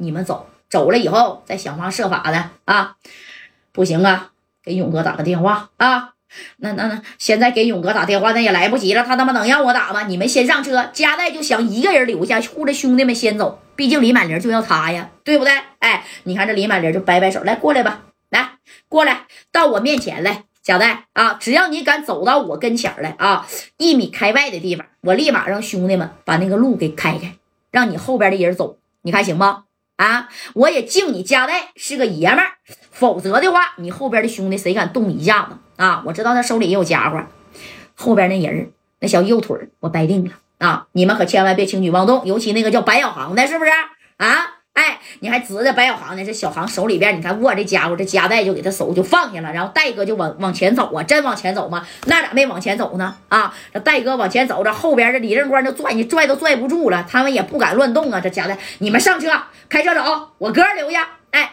你们走，走了以后再想方设法的啊。不行啊，给勇哥打个电话啊。那那那，现在给勇哥打电话那也来不及了，他他妈能让我打吗？你们先上车，加代就想一个人留下，护着兄弟们先走。毕竟李满玲就要他呀，对不对？哎，你看这李满玲就摆摆手，来过来吧，来过来，到我面前来。贾代啊，只要你敢走到我跟前来啊，一米开外的地方，我立马让兄弟们把那个路给开开，让你后边的人走，你看行吗？啊，我也敬你家代是个爷们儿，否则的话，你后边的兄弟谁敢动你一下子啊？我知道他手里也有家伙，后边那人那小右腿我掰定了啊，你们可千万别轻举妄动，尤其那个叫白小航的，是不是啊？你还指着白小航呢？这小航手里边，你看握这家伙，这夹带就给他手就放下了，然后戴哥就往往前走啊，真往前走吗？那咋没往前走呢？啊，这戴哥往前走，这后边这李正光就拽你拽都拽不住了，他们也不敢乱动啊。这夹带，你们上车，开车走，我哥留下。哎。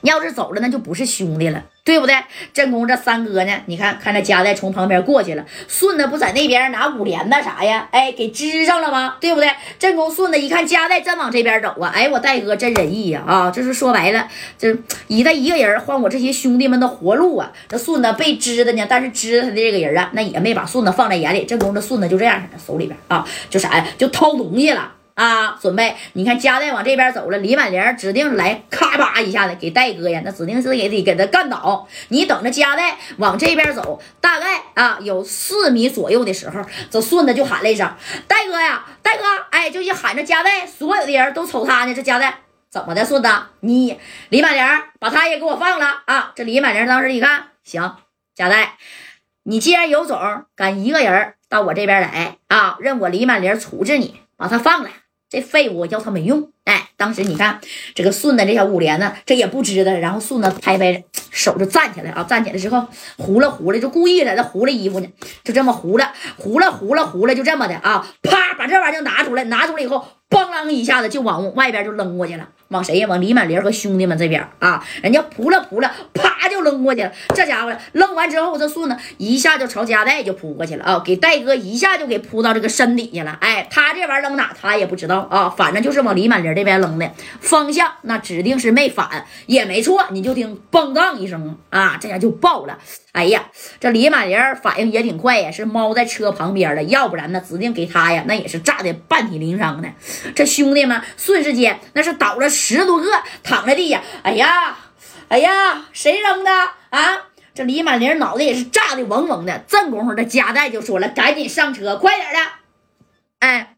你要是走了，那就不是兄弟了，对不对？正宫这三哥呢？你看看这夹带从旁边过去了，顺子不在那边拿五连的啥呀？哎，给支上了吗？对不对？正宫顺子一看夹带真往这边走啊！哎，我戴哥真仁义呀！啊，这是说白了，这以他一个人换我这些兄弟们的活路啊！这顺子被支的呢，但是支他的这个人啊，那也没把顺子放在眼里。正宫这顺子就这样式的，手里边啊，就啥呀？就掏东西了。啊，准备！你看，加代往这边走了，李满玲指定来咔吧一下子给戴哥呀，那指定是给得给他干倒。你等着，加代往这边走，大概啊有四米左右的时候，这顺子就喊了一声：“戴哥呀，戴哥！”哎，就一喊着加代，所有的人都瞅他呢。这加代怎么的？顺子，你李满玲把他也给我放了啊！这李满玲当时一看，行，加代，你既然有种，敢一个人到我这边来啊，任我李满玲处置你，把他放了。这废物要他没用，哎，当时你看这个顺子这小五连呢，这也不知道，然后顺子拍拍手就站起来啊，站起来之后糊了糊了，就故意在那糊了衣服呢，就这么糊了糊了糊了糊了，就这么的啊，啪把这玩意儿就拿出来，拿出来以后，梆啷一下子就往外边就扔过去了。往谁呀？往李满林和兄弟们这边啊！人家扑了扑了，啪就扔过去了。这家伙扔完之后，这顺子一下就朝加代就扑过去了啊！给戴哥一下就给扑到这个身底下了。哎，他这玩意扔哪他也不知道啊，反正就是往李满林这边扔的方向，那指定是没反也没错。你就听嘣当一声啊，这下就爆了。哎呀，这李满林反应也挺快呀，是猫在车旁边了，要不然呢，指定给他呀，那也是炸的半体鳞伤的。这兄弟们瞬时间那是倒了。十多个躺在地下，哎呀，哎呀，谁扔的啊？这李满玲脑袋也是炸的嗡嗡的。正功夫，这夹带就说了：“赶紧上车，快点的！”哎。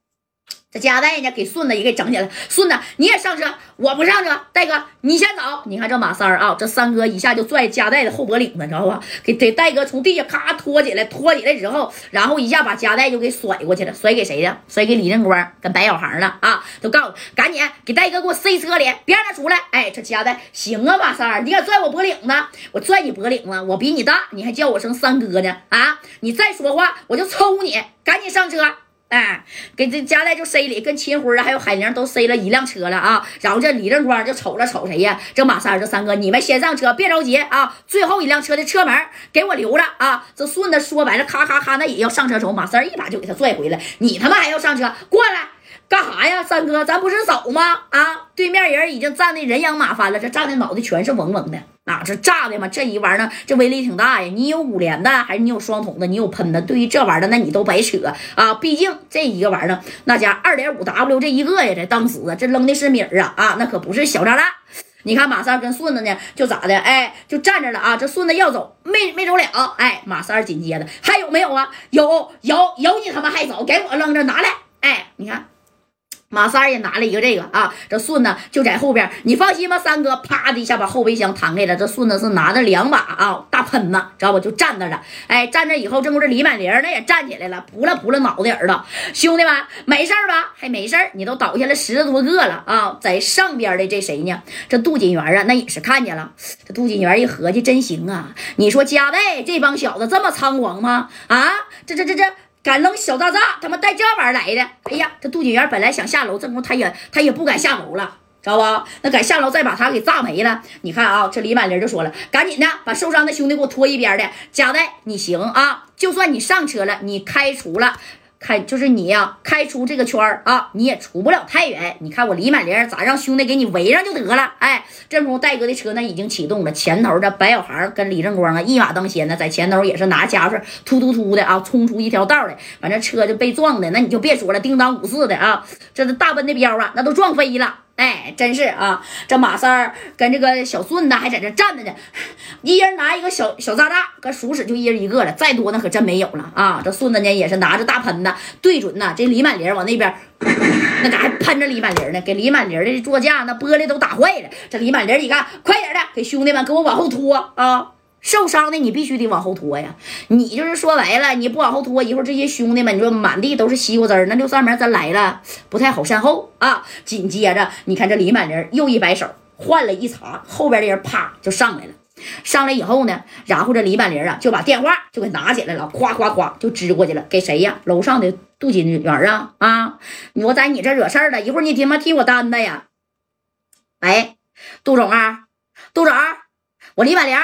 这加代呢，给顺子也给整起来。顺子，你也上车，我不上车。戴哥，你先走。你看这马三儿啊，这三哥一下就拽加代的后脖领子，你知道吧？给给戴哥从地下咔拖起来，拖起来之后，然后一下把加代就给甩过去了。甩给谁的？甩给李正光跟白小航了啊！都告诉赶紧给戴哥给我塞车里，别让他出来。哎，这加代行啊，马三儿，你敢拽我脖领子？我拽你脖领子，我比你大，你还叫我声三哥呢？啊！你再说话，我就抽你！赶紧上车。哎，给这家代就塞里，跟秦辉啊，还有海玲都塞了一辆车了啊。然后这李正光就瞅了瞅谁呀？这马三这三哥，你们先上车，别着急啊。最后一辆车的车门给我留着啊。这顺子说白了，咔咔咔，那也要上车走。马三一把就给他拽回来，你他妈还要上车？过来。干啥呀，三哥，咱不是走吗？啊，对面人已经站的人仰马翻了，这站的脑袋全是嗡嗡的，啊，这炸的嘛，这一玩意儿呢，这威力挺大呀。你有五连的，还是你有双筒的，你有喷的？对于这玩意儿，那你都白扯啊。毕竟这一个玩意儿，那家二点五 W 这一个呀，这当时啊，这扔的是米儿啊啊，那可不是小炸弹。你看马三跟顺子呢，就咋的？哎，就站着了啊。这顺子要走，没没走了。哎，马三紧接着还有没有啊？有有有，你他妈还走？给我扔着，拿来。哎，你看。马三也拿了一个这个啊，这顺子就在后边，你放心吧，三哥，啪的一下把后备箱弹开了。这顺子是拿着两把啊大喷子，知道不？就站那了。哎，站那以后，这不是李满玲那也站起来了，扑了扑了脑袋耳朵。兄弟们，没事吧？还没事你都倒下了十多个了啊！在上边的这谁呢？这杜锦元啊，那也是看见了。这杜锦元一合计，真行啊！你说加代这帮小子这么猖狂吗？啊，这这这这。敢扔小炸炸，他妈带这玩意儿来的！哎呀，这杜锦元本来想下楼，这功夫他也他也不敢下楼了，知道吧？那敢下楼再把他给炸没了。你看啊，这李满林就说了，赶紧的把受伤的兄弟给我拖一边的。加代，你行啊！就算你上车了，你开除了开就是你呀，开出这个圈儿啊，你也出不了太远。你看我李满玲咋让兄弟给你围上就得了？哎，这时候戴哥的车呢已经启动了，前头的白小航跟李正光啊一马当先呢，在前头也是拿家伙突突突的啊，冲出一条道来，反正车就被撞的，那你就别说了，叮当五四的啊，这是大奔的标啊，那都撞飞了。哎，真是啊！这马三儿跟这个小顺子还在这站着呢，一人拿一个小小炸炸，跟熟食就一人一个了，再多那可真没有了啊！这顺子呢也是拿着大喷子对准呐这李满林往那边，那咋还喷着李满林呢？给李满林的座驾那玻璃都打坏了。这李满林一看，快点的，给兄弟们给我往后拖啊！受伤的你必须得往后拖呀！你就是说白了，你不往后拖，一会儿这些兄弟们，你说满地都是西瓜汁儿，那六扇门真来了，不太好善后啊！紧接着，你看这李满林又一摆手，换了一茬，后边的人啪就上来了。上来以后呢，然后这李满林啊就把电话就给拿起来了，夸夸夸就支过去了，给谁呀？楼上的杜金元啊啊！我在你这惹事儿了，一会儿你他妈替我担待呀！哎，杜总啊，杜总，我李满林。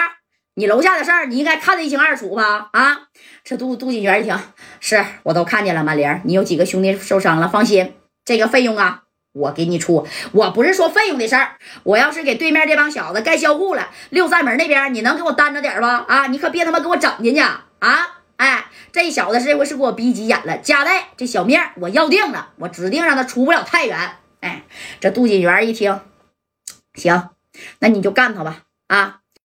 你楼下的事儿，你应该看得一清二楚吧？啊，这杜杜锦元一听，是我都看见了，满玲，你有几个兄弟受伤了？放心，这个费用啊，我给你出。我不是说费用的事儿，我要是给对面这帮小子盖销户了，六扇门那边你能给我担着点吧？啊，你可别他妈给我整进去啊！哎，这小子这回是给我逼急眼了，加代这小面我要定了，我指定让他出不了太原。哎，这杜锦元一听，行，那你就干他吧。啊。